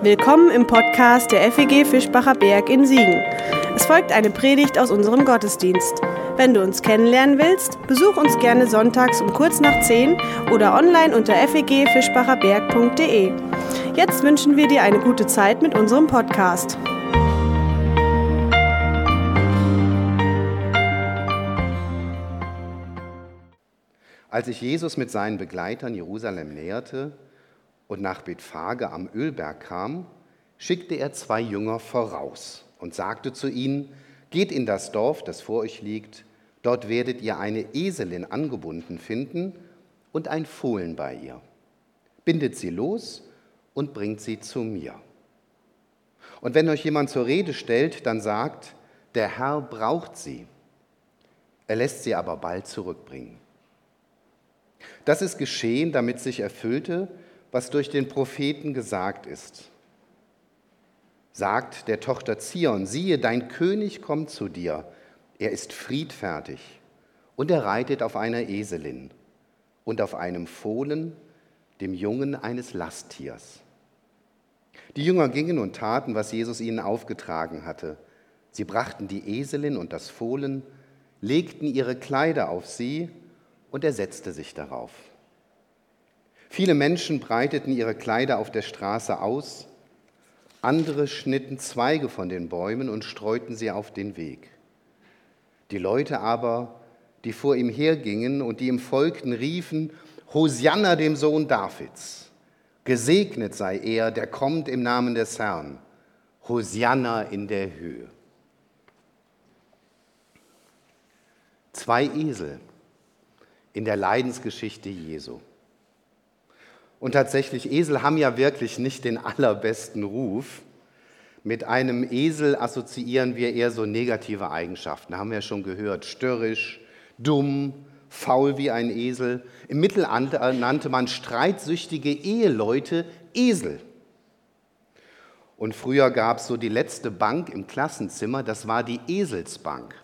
Willkommen im Podcast der FEG Fischbacher Berg in Siegen. Es folgt eine Predigt aus unserem Gottesdienst. Wenn du uns kennenlernen willst, besuch uns gerne sonntags um kurz nach 10 oder online unter fegfischbacherberg.de. Jetzt wünschen wir dir eine gute Zeit mit unserem Podcast. Als sich Jesus mit seinen Begleitern Jerusalem näherte, und nach Bethphage am Ölberg kam, schickte er zwei Jünger voraus und sagte zu ihnen, geht in das Dorf, das vor euch liegt, dort werdet ihr eine Eselin angebunden finden und ein Fohlen bei ihr. Bindet sie los und bringt sie zu mir. Und wenn euch jemand zur Rede stellt, dann sagt, der Herr braucht sie. Er lässt sie aber bald zurückbringen. Das ist geschehen, damit sich erfüllte, was durch den Propheten gesagt ist. Sagt der Tochter Zion, siehe, dein König kommt zu dir, er ist friedfertig und er reitet auf einer Eselin und auf einem Fohlen, dem Jungen eines Lasttiers. Die Jünger gingen und taten, was Jesus ihnen aufgetragen hatte. Sie brachten die Eselin und das Fohlen, legten ihre Kleider auf sie und er setzte sich darauf. Viele Menschen breiteten ihre Kleider auf der Straße aus, andere schnitten Zweige von den Bäumen und streuten sie auf den Weg. Die Leute aber, die vor ihm hergingen und die ihm folgten, riefen, Hosianna dem Sohn Davids, gesegnet sei er, der kommt im Namen des Herrn, Hosianna in der Höhe. Zwei Esel in der Leidensgeschichte Jesu. Und tatsächlich, Esel haben ja wirklich nicht den allerbesten Ruf. Mit einem Esel assoziieren wir eher so negative Eigenschaften. Haben wir ja schon gehört. Störrisch, dumm, faul wie ein Esel. Im Mittelalter nannte man streitsüchtige Eheleute Esel. Und früher gab es so die letzte Bank im Klassenzimmer, das war die Eselsbank.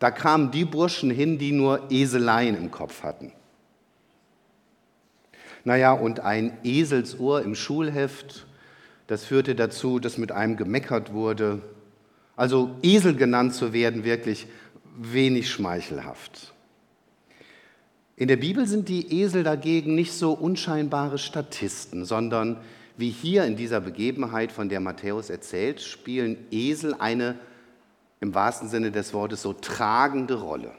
Da kamen die Burschen hin, die nur Eseleien im Kopf hatten. Naja, und ein Eselsohr im Schulheft, das führte dazu, dass mit einem gemeckert wurde. Also Esel genannt zu werden, wirklich wenig schmeichelhaft. In der Bibel sind die Esel dagegen nicht so unscheinbare Statisten, sondern wie hier in dieser Begebenheit, von der Matthäus erzählt, spielen Esel eine im wahrsten Sinne des Wortes so tragende Rolle.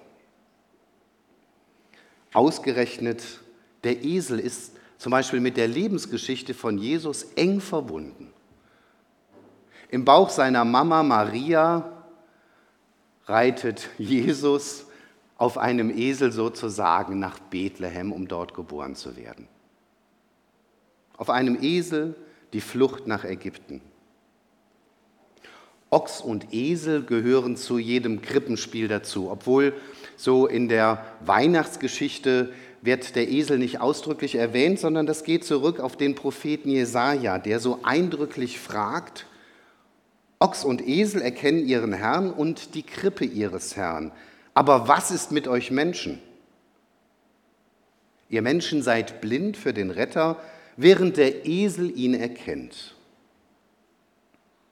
Ausgerechnet der Esel ist zum Beispiel mit der Lebensgeschichte von Jesus eng verbunden. Im Bauch seiner Mama Maria reitet Jesus auf einem Esel sozusagen nach Bethlehem, um dort geboren zu werden. Auf einem Esel die Flucht nach Ägypten. Ochs und Esel gehören zu jedem Krippenspiel dazu, obwohl so in der Weihnachtsgeschichte wird der Esel nicht ausdrücklich erwähnt, sondern das geht zurück auf den Propheten Jesaja, der so eindrücklich fragt: Ochs und Esel erkennen ihren Herrn und die Krippe ihres Herrn. Aber was ist mit euch Menschen? Ihr Menschen seid blind für den Retter, während der Esel ihn erkennt.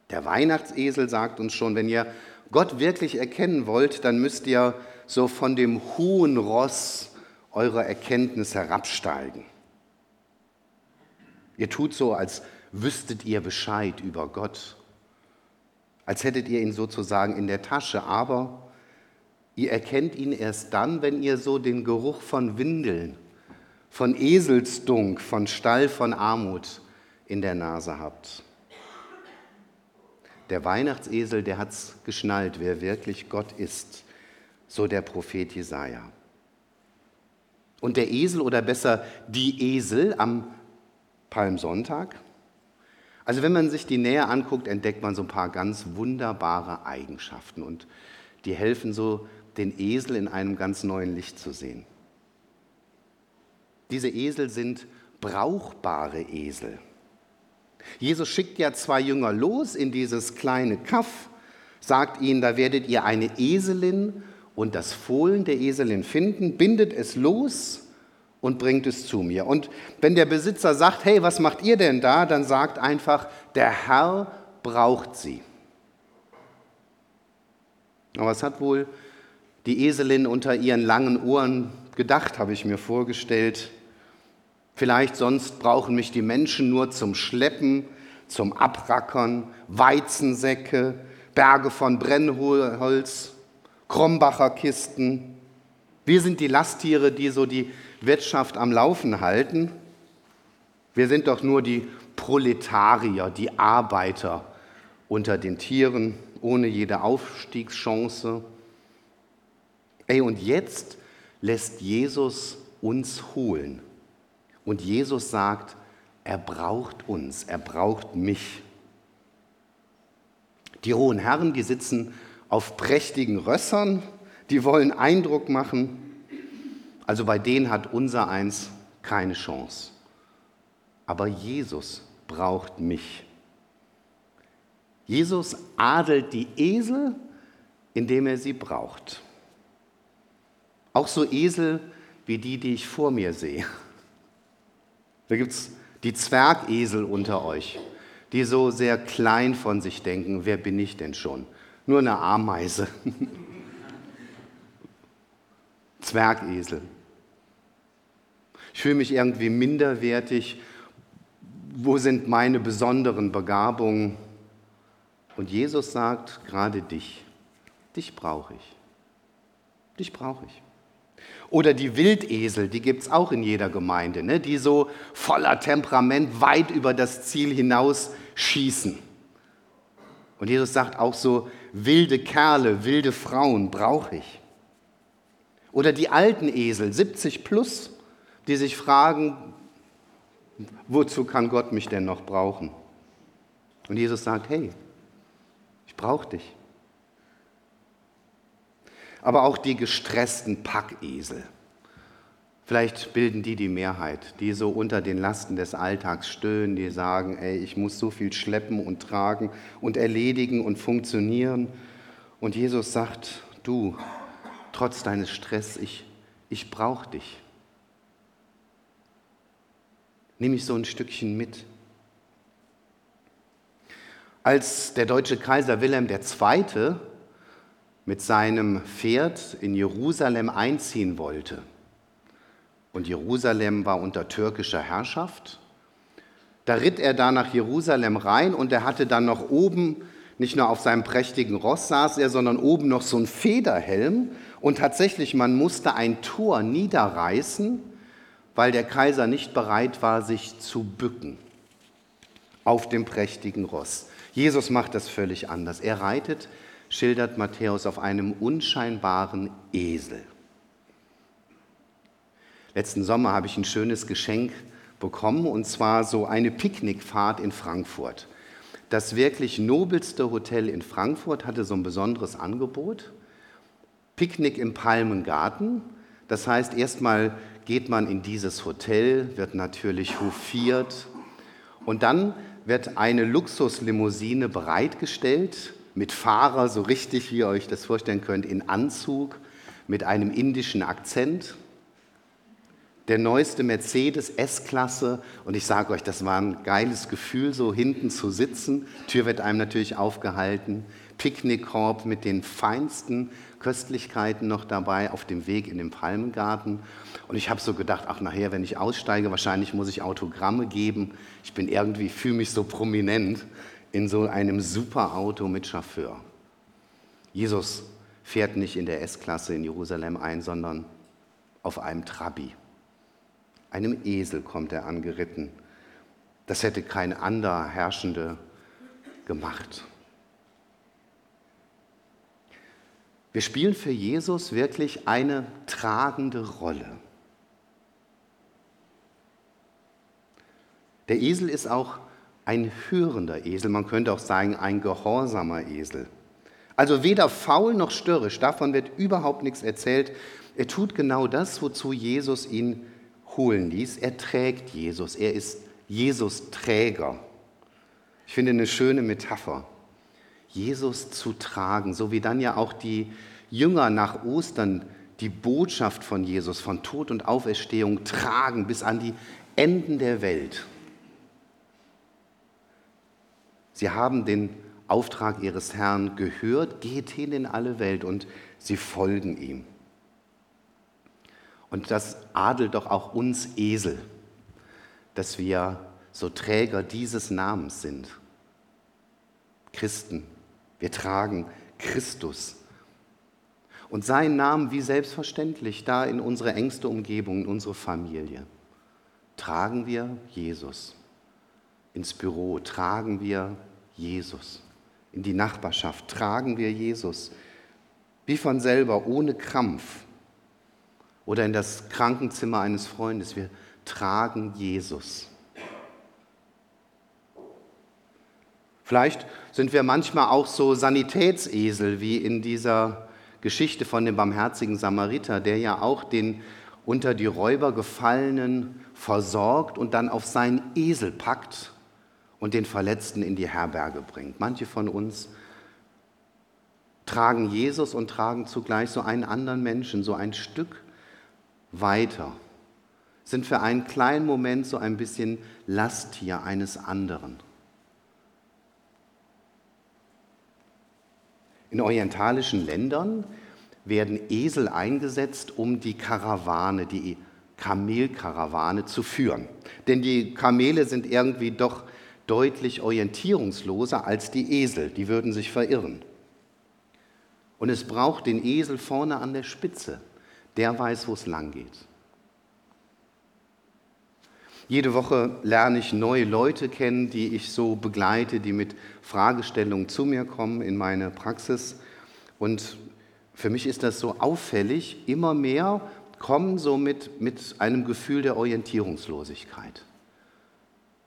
Der Weihnachtsesel sagt uns schon, wenn ihr Gott wirklich erkennen wollt, dann müsst ihr so von dem hohen Ross eurer Erkenntnis herabsteigen. Ihr tut so, als wüsstet ihr Bescheid über Gott, als hättet ihr ihn sozusagen in der Tasche, aber ihr erkennt ihn erst dann, wenn ihr so den Geruch von Windeln, von Eselsdunk, von Stall, von Armut in der Nase habt. Der Weihnachtsesel, der hat's geschnallt, wer wirklich Gott ist, so der Prophet Jesaja. Und der Esel oder besser die Esel am Palmsonntag? Also wenn man sich die näher anguckt, entdeckt man so ein paar ganz wunderbare Eigenschaften und die helfen so, den Esel in einem ganz neuen Licht zu sehen. Diese Esel sind brauchbare Esel. Jesus schickt ja zwei Jünger los in dieses kleine Kaff, sagt ihnen, da werdet ihr eine Eselin und das Fohlen der Eselin finden, bindet es los und bringt es zu mir. Und wenn der Besitzer sagt, hey, was macht ihr denn da, dann sagt einfach, der Herr braucht sie. Aber was hat wohl die Eselin unter ihren langen Ohren gedacht, habe ich mir vorgestellt. Vielleicht sonst brauchen mich die Menschen nur zum Schleppen, zum Abrackern, Weizensäcke, Berge von Brennholz, Krombacher Kisten. Wir sind die Lasttiere, die so die Wirtschaft am Laufen halten. Wir sind doch nur die Proletarier, die Arbeiter unter den Tieren, ohne jede Aufstiegschance. Ey, und jetzt lässt Jesus uns holen. Und Jesus sagt, er braucht uns, er braucht mich. Die hohen Herren, die sitzen auf prächtigen Rössern, die wollen Eindruck machen. Also bei denen hat unser eins keine Chance. Aber Jesus braucht mich. Jesus adelt die Esel, indem er sie braucht. Auch so Esel wie die, die ich vor mir sehe. Da gibt es die Zwergesel unter euch, die so sehr klein von sich denken, wer bin ich denn schon? Nur eine Ameise. Zwergesel. Ich fühle mich irgendwie minderwertig. Wo sind meine besonderen Begabungen? Und Jesus sagt, gerade dich, dich brauche ich. Dich brauche ich. Oder die Wildesel, die gibt es auch in jeder Gemeinde, ne? die so voller Temperament weit über das Ziel hinaus schießen. Und Jesus sagt auch so, wilde Kerle, wilde Frauen brauche ich. Oder die alten Esel, 70 plus, die sich fragen, wozu kann Gott mich denn noch brauchen? Und Jesus sagt, hey, ich brauche dich aber auch die gestressten Packesel. Vielleicht bilden die die Mehrheit, die so unter den Lasten des Alltags stöhnen, die sagen, ey, ich muss so viel schleppen und tragen und erledigen und funktionieren. Und Jesus sagt, du, trotz deines Stress, ich, ich brauche dich. Nimm mich so ein Stückchen mit. Als der deutsche Kaiser Wilhelm II mit seinem Pferd in Jerusalem einziehen wollte. Und Jerusalem war unter türkischer Herrschaft. Da ritt er da nach Jerusalem rein und er hatte dann noch oben, nicht nur auf seinem prächtigen Ross saß er, sondern oben noch so ein Federhelm. Und tatsächlich, man musste ein Tor niederreißen, weil der Kaiser nicht bereit war, sich zu bücken auf dem prächtigen Ross. Jesus macht das völlig anders. Er reitet schildert Matthäus auf einem unscheinbaren Esel. Letzten Sommer habe ich ein schönes Geschenk bekommen, und zwar so eine Picknickfahrt in Frankfurt. Das wirklich nobelste Hotel in Frankfurt hatte so ein besonderes Angebot. Picknick im Palmengarten. Das heißt, erstmal geht man in dieses Hotel, wird natürlich hofiert und dann wird eine Luxuslimousine bereitgestellt mit Fahrer, so richtig, wie ihr euch das vorstellen könnt, in Anzug, mit einem indischen Akzent. Der neueste Mercedes S-Klasse. Und ich sage euch, das war ein geiles Gefühl, so hinten zu sitzen. Tür wird einem natürlich aufgehalten. Picknickkorb mit den feinsten Köstlichkeiten noch dabei auf dem Weg in den Palmengarten. Und ich habe so gedacht, ach nachher, wenn ich aussteige, wahrscheinlich muss ich Autogramme geben. Ich bin irgendwie, fühle mich so prominent in so einem super Auto mit Chauffeur. Jesus fährt nicht in der S-Klasse in Jerusalem ein, sondern auf einem Trabi. Einem Esel kommt er angeritten. Das hätte kein anderer Herrschende gemacht. Wir spielen für Jesus wirklich eine tragende Rolle. Der Esel ist auch ein hörender Esel, man könnte auch sagen ein gehorsamer Esel. Also weder faul noch störrisch, davon wird überhaupt nichts erzählt. Er tut genau das, wozu Jesus ihn holen ließ. Er trägt Jesus, er ist Jesus Träger. Ich finde eine schöne Metapher. Jesus zu tragen, so wie dann ja auch die Jünger nach Ostern die Botschaft von Jesus, von Tod und Auferstehung tragen bis an die Enden der Welt. Sie haben den Auftrag ihres Herrn gehört, geht hin in alle Welt und sie folgen ihm. Und das adelt doch auch uns Esel, dass wir so Träger dieses Namens sind. Christen, wir tragen Christus. Und seinen Namen wie selbstverständlich da in unsere engste Umgebung, in unsere Familie. Tragen wir Jesus. Ins Büro tragen wir Jesus. In die Nachbarschaft tragen wir Jesus. Wie von selber, ohne Krampf. Oder in das Krankenzimmer eines Freundes. Wir tragen Jesus. Vielleicht sind wir manchmal auch so Sanitätsesel wie in dieser Geschichte von dem barmherzigen Samariter, der ja auch den unter die Räuber gefallenen versorgt und dann auf seinen Esel packt und den Verletzten in die Herberge bringt. Manche von uns tragen Jesus und tragen zugleich so einen anderen Menschen, so ein Stück weiter, sind für einen kleinen Moment so ein bisschen Lasttier eines anderen. In orientalischen Ländern werden Esel eingesetzt, um die Karawane, die Kamelkarawane zu führen. Denn die Kamele sind irgendwie doch deutlich orientierungsloser als die Esel, die würden sich verirren. Und es braucht den Esel vorne an der Spitze, der weiß, wo es lang geht. Jede Woche lerne ich neue Leute kennen, die ich so begleite, die mit Fragestellungen zu mir kommen in meine Praxis. Und für mich ist das so auffällig, immer mehr kommen so mit, mit einem Gefühl der Orientierungslosigkeit.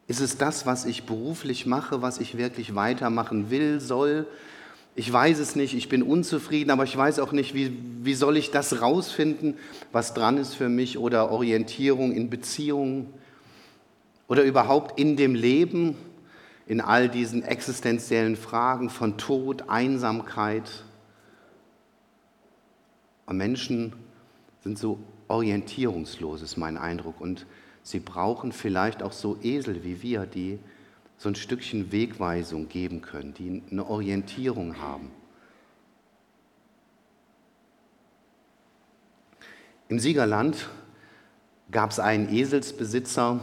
Ist es das, was ich beruflich mache, was ich wirklich weitermachen will, soll? Ich weiß es nicht, ich bin unzufrieden, aber ich weiß auch nicht, wie, wie soll ich das rausfinden, was dran ist für mich oder Orientierung in Beziehungen oder überhaupt in dem Leben, in all diesen existenziellen Fragen von Tod, Einsamkeit. Und Menschen sind so orientierungslos, ist mein Eindruck. Und sie brauchen vielleicht auch so Esel wie wir, die so ein Stückchen Wegweisung geben können, die eine Orientierung haben. Im Siegerland gab es einen Eselsbesitzer,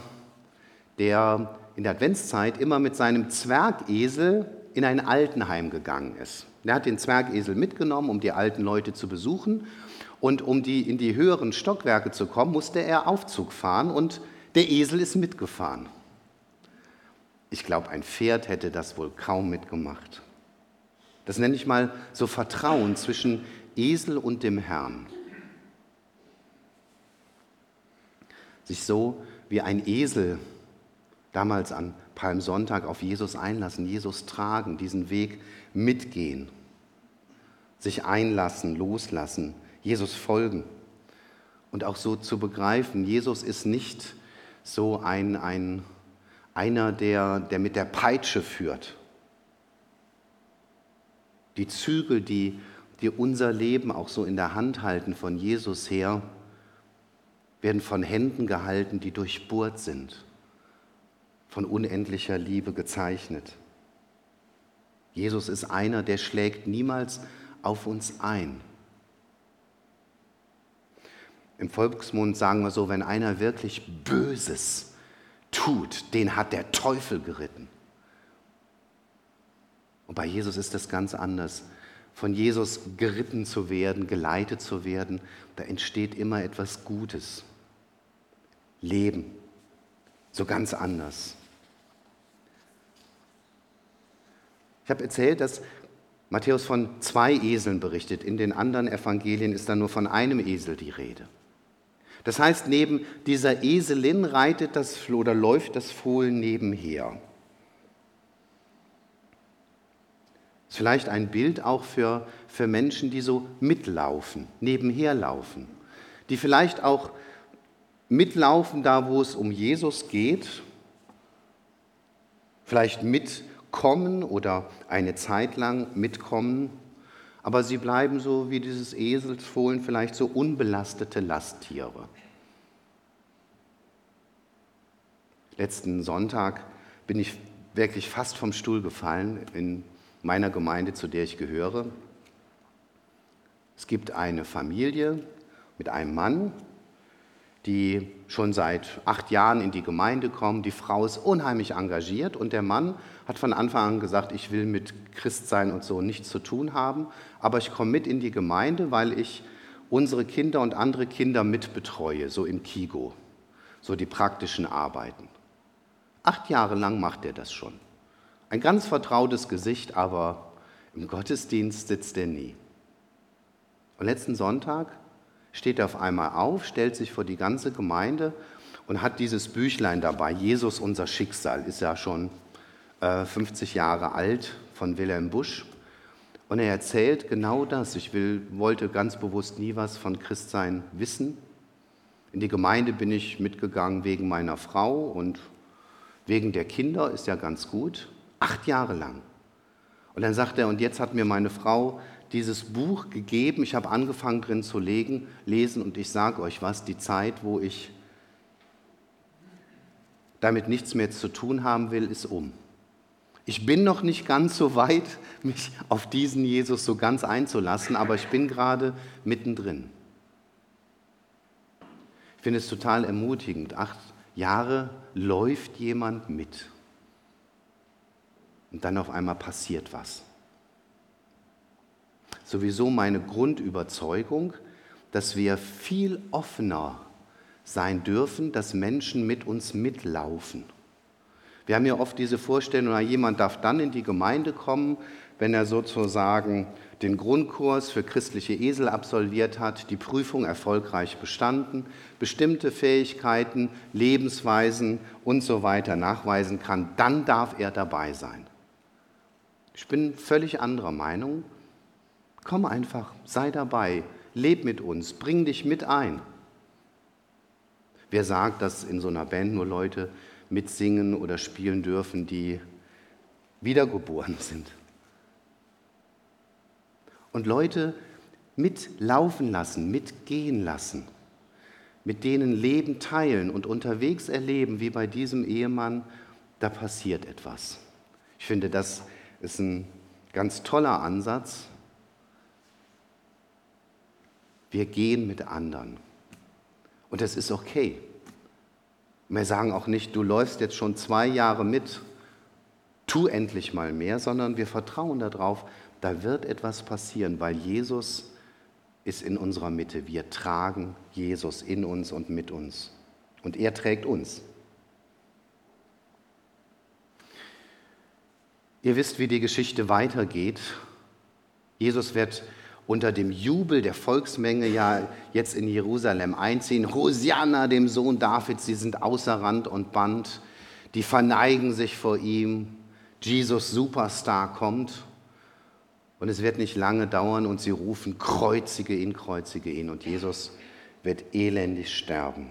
der in der Adventszeit immer mit seinem Zwergesel in ein Altenheim gegangen ist. Er hat den Zwergesel mitgenommen, um die alten Leute zu besuchen. Und um die, in die höheren Stockwerke zu kommen, musste er Aufzug fahren und der Esel ist mitgefahren. Ich glaube, ein Pferd hätte das wohl kaum mitgemacht. Das nenne ich mal so Vertrauen zwischen Esel und dem Herrn. Sich so wie ein Esel damals an Palmsonntag auf Jesus einlassen, Jesus tragen, diesen Weg mitgehen, sich einlassen, loslassen, Jesus folgen und auch so zu begreifen, Jesus ist nicht so ein, ein einer, der, der mit der Peitsche führt. Die Zügel, die, die unser Leben auch so in der Hand halten von Jesus her, werden von Händen gehalten, die durchbohrt sind von unendlicher Liebe gezeichnet. Jesus ist einer, der schlägt niemals auf uns ein. Im Volksmund sagen wir so, wenn einer wirklich Böses tut, den hat der Teufel geritten. Und bei Jesus ist das ganz anders. Von Jesus geritten zu werden, geleitet zu werden, da entsteht immer etwas Gutes. Leben, so ganz anders. Ich habe erzählt, dass Matthäus von zwei Eseln berichtet. In den anderen Evangelien ist dann nur von einem Esel die Rede. Das heißt, neben dieser Eselin reitet das oder läuft das Fohlen nebenher. Das ist vielleicht ein Bild auch für, für Menschen, die so mitlaufen, nebenher laufen, die vielleicht auch mitlaufen da, wo es um Jesus geht, vielleicht mit kommen oder eine Zeit lang mitkommen, aber sie bleiben so wie dieses Eselsfohlen vielleicht so unbelastete Lasttiere. Letzten Sonntag bin ich wirklich fast vom Stuhl gefallen in meiner Gemeinde, zu der ich gehöre. Es gibt eine Familie mit einem Mann, die schon seit acht Jahren in die Gemeinde kommen. Die Frau ist unheimlich engagiert und der Mann hat von Anfang an gesagt, ich will mit Christsein und so nichts zu tun haben, aber ich komme mit in die Gemeinde, weil ich unsere Kinder und andere Kinder mitbetreue, so im Kigo, so die praktischen Arbeiten. Acht Jahre lang macht er das schon. Ein ganz vertrautes Gesicht, aber im Gottesdienst sitzt er nie. Und letzten Sonntag steht er auf einmal auf, stellt sich vor die ganze Gemeinde und hat dieses Büchlein dabei, Jesus unser Schicksal, ist ja schon äh, 50 Jahre alt von Wilhelm Busch. Und er erzählt genau das. Ich will, wollte ganz bewusst nie was von Christsein wissen. In die Gemeinde bin ich mitgegangen wegen meiner Frau und wegen der Kinder, ist ja ganz gut. Acht Jahre lang. Und dann sagt er, und jetzt hat mir meine Frau dieses Buch gegeben. Ich habe angefangen drin zu legen, lesen und ich sage euch was, die Zeit, wo ich damit nichts mehr zu tun haben will, ist um. Ich bin noch nicht ganz so weit, mich auf diesen Jesus so ganz einzulassen, aber ich bin gerade mittendrin. Ich finde es total ermutigend. Acht Jahre läuft jemand mit. Und dann auf einmal passiert was sowieso meine Grundüberzeugung, dass wir viel offener sein dürfen, dass Menschen mit uns mitlaufen. Wir haben ja oft diese Vorstellung, jemand darf dann in die Gemeinde kommen, wenn er sozusagen den Grundkurs für christliche Esel absolviert hat, die Prüfung erfolgreich bestanden, bestimmte Fähigkeiten, Lebensweisen und so weiter nachweisen kann, dann darf er dabei sein. Ich bin völlig anderer Meinung. Komm einfach, sei dabei, leb mit uns, bring dich mit ein. Wer sagt, dass in so einer Band nur Leute mitsingen oder spielen dürfen, die wiedergeboren sind? Und Leute mitlaufen lassen, mitgehen lassen, mit denen Leben teilen und unterwegs erleben, wie bei diesem Ehemann, da passiert etwas. Ich finde, das ist ein ganz toller Ansatz wir gehen mit anderen. Und das ist okay. Wir sagen auch nicht, du läufst jetzt schon zwei Jahre mit, tu endlich mal mehr, sondern wir vertrauen darauf, da wird etwas passieren, weil Jesus ist in unserer Mitte. Wir tragen Jesus in uns und mit uns. Und er trägt uns. Ihr wisst, wie die Geschichte weitergeht. Jesus wird unter dem Jubel der Volksmenge ja jetzt in Jerusalem einziehen. Hosianna, dem Sohn Davids, sie sind außer Rand und Band, die verneigen sich vor ihm. Jesus Superstar kommt und es wird nicht lange dauern und sie rufen, kreuzige ihn, kreuzige ihn und Jesus wird elendig sterben.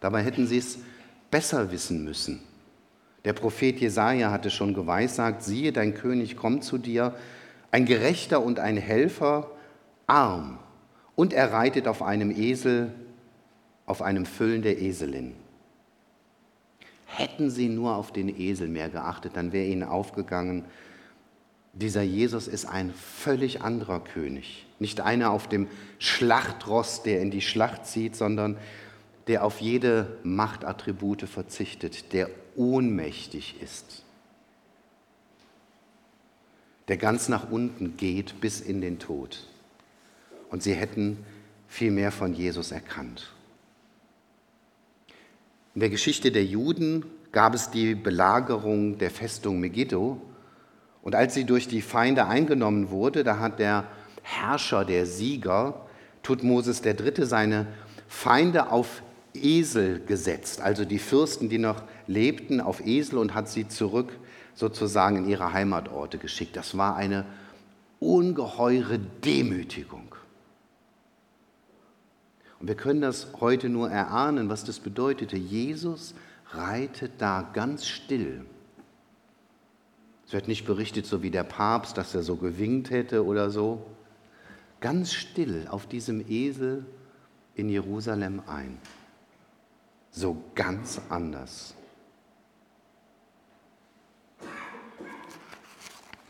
Dabei hätten sie es besser wissen müssen. Der Prophet Jesaja hatte schon geweissagt: Siehe, dein König kommt zu dir, ein Gerechter und ein Helfer, arm, und er reitet auf einem Esel, auf einem Füllen der Eselin. Hätten sie nur auf den Esel mehr geachtet, dann wäre ihnen aufgegangen, dieser Jesus ist ein völlig anderer König. Nicht einer auf dem Schlachtross, der in die Schlacht zieht, sondern der auf jede Machtattribute verzichtet, der ohnmächtig ist der ganz nach unten geht bis in den Tod. Und sie hätten viel mehr von Jesus erkannt. In der Geschichte der Juden gab es die Belagerung der Festung Megiddo. Und als sie durch die Feinde eingenommen wurde, da hat der Herrscher, der Sieger, Tutmosis III., seine Feinde auf Esel gesetzt, also die Fürsten, die noch lebten, auf Esel und hat sie zurück sozusagen in ihre Heimatorte geschickt. Das war eine ungeheure Demütigung. Und wir können das heute nur erahnen, was das bedeutete. Jesus reitet da ganz still, Es wird nicht berichtet, so wie der Papst, dass er so gewinkt hätte oder so. Ganz still auf diesem Esel in Jerusalem ein. So ganz anders.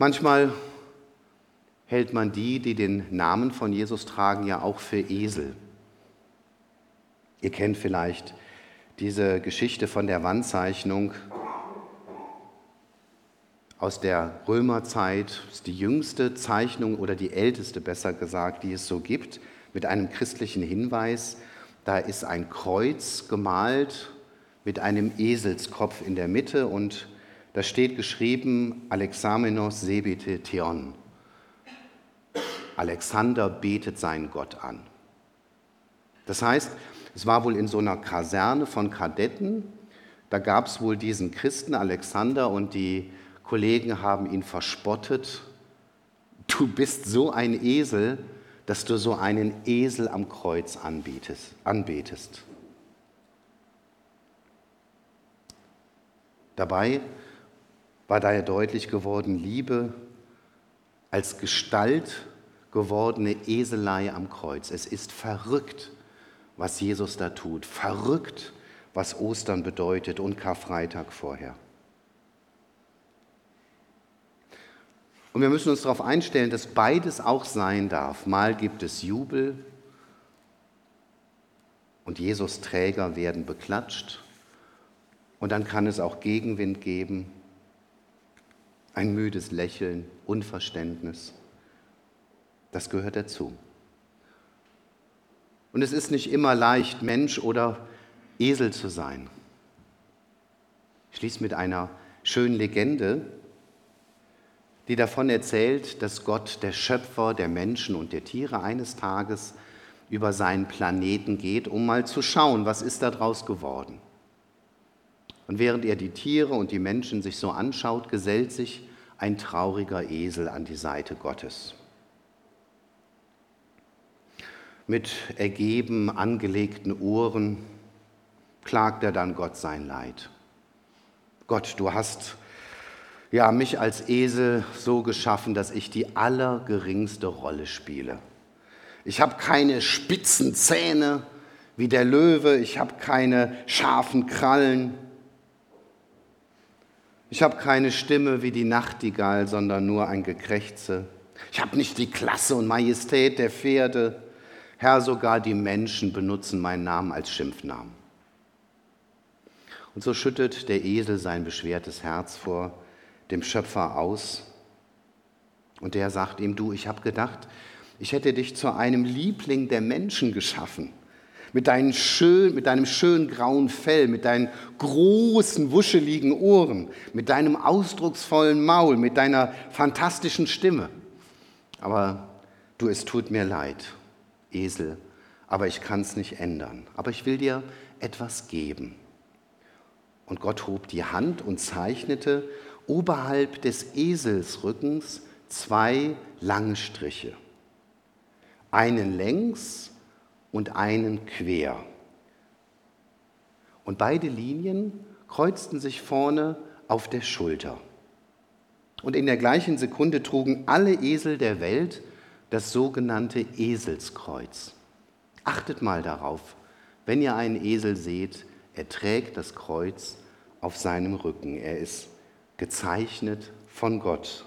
Manchmal hält man die, die den Namen von Jesus tragen, ja auch für Esel. Ihr kennt vielleicht diese Geschichte von der Wandzeichnung aus der Römerzeit, das ist die jüngste Zeichnung oder die älteste besser gesagt, die es so gibt, mit einem christlichen Hinweis. Da ist ein Kreuz gemalt mit einem Eselskopf in der Mitte und da steht geschrieben Alexamenos sebete theon. Alexander betet seinen Gott an. Das heißt, es war wohl in so einer Kaserne von Kadetten, da gab es wohl diesen Christen Alexander und die Kollegen haben ihn verspottet. Du bist so ein Esel, dass du so einen Esel am Kreuz anbietest, anbetest. Dabei war daher deutlich geworden, Liebe als Gestalt gewordene Eselei am Kreuz. Es ist verrückt, was Jesus da tut. Verrückt, was Ostern bedeutet und Karfreitag vorher. Und wir müssen uns darauf einstellen, dass beides auch sein darf. Mal gibt es Jubel und Jesus Träger werden beklatscht. Und dann kann es auch Gegenwind geben, ein müdes Lächeln, Unverständnis. Das gehört dazu. Und es ist nicht immer leicht, Mensch oder Esel zu sein. Ich schließe mit einer schönen Legende die davon erzählt, dass Gott, der Schöpfer der Menschen und der Tiere, eines Tages über seinen Planeten geht, um mal zu schauen, was ist daraus geworden. Und während er die Tiere und die Menschen sich so anschaut, gesellt sich ein trauriger Esel an die Seite Gottes. Mit ergeben angelegten Ohren klagt er dann Gott sein Leid. Gott, du hast ja, mich als Esel so geschaffen, dass ich die allergeringste Rolle spiele. Ich habe keine spitzen Zähne wie der Löwe, ich habe keine scharfen Krallen, ich habe keine Stimme wie die Nachtigall, sondern nur ein Gekrächze. Ich habe nicht die Klasse und Majestät der Pferde. Herr, sogar die Menschen benutzen meinen Namen als Schimpfnamen. Und so schüttet der Esel sein beschwertes Herz vor dem Schöpfer aus. Und der sagt ihm, du, ich habe gedacht, ich hätte dich zu einem Liebling der Menschen geschaffen. Mit, deinen schön, mit deinem schönen grauen Fell, mit deinen großen, wuscheligen Ohren, mit deinem ausdrucksvollen Maul, mit deiner fantastischen Stimme. Aber du, es tut mir leid, Esel, aber ich kann es nicht ändern. Aber ich will dir etwas geben. Und Gott hob die Hand und zeichnete oberhalb des Eselsrückens zwei lange Striche. Einen längs und einen quer. Und beide Linien kreuzten sich vorne auf der Schulter. Und in der gleichen Sekunde trugen alle Esel der Welt das sogenannte Eselskreuz. Achtet mal darauf, wenn ihr einen Esel seht, er trägt das Kreuz auf seinem Rücken. Er ist gezeichnet von Gott.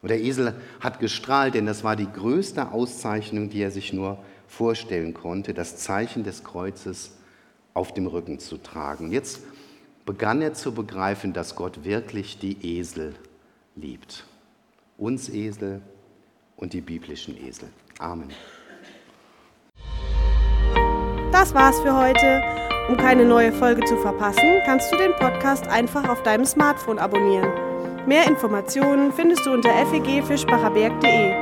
Und der Esel hat gestrahlt, denn das war die größte Auszeichnung, die er sich nur vorstellen konnte, das Zeichen des Kreuzes auf dem Rücken zu tragen. Jetzt begann er zu begreifen, dass Gott wirklich die Esel liebt. Uns Esel und die biblischen Esel. Amen. Das war's für heute. Um keine neue Folge zu verpassen, kannst du den Podcast einfach auf deinem Smartphone abonnieren. Mehr Informationen findest du unter fegfischbacherberg.de.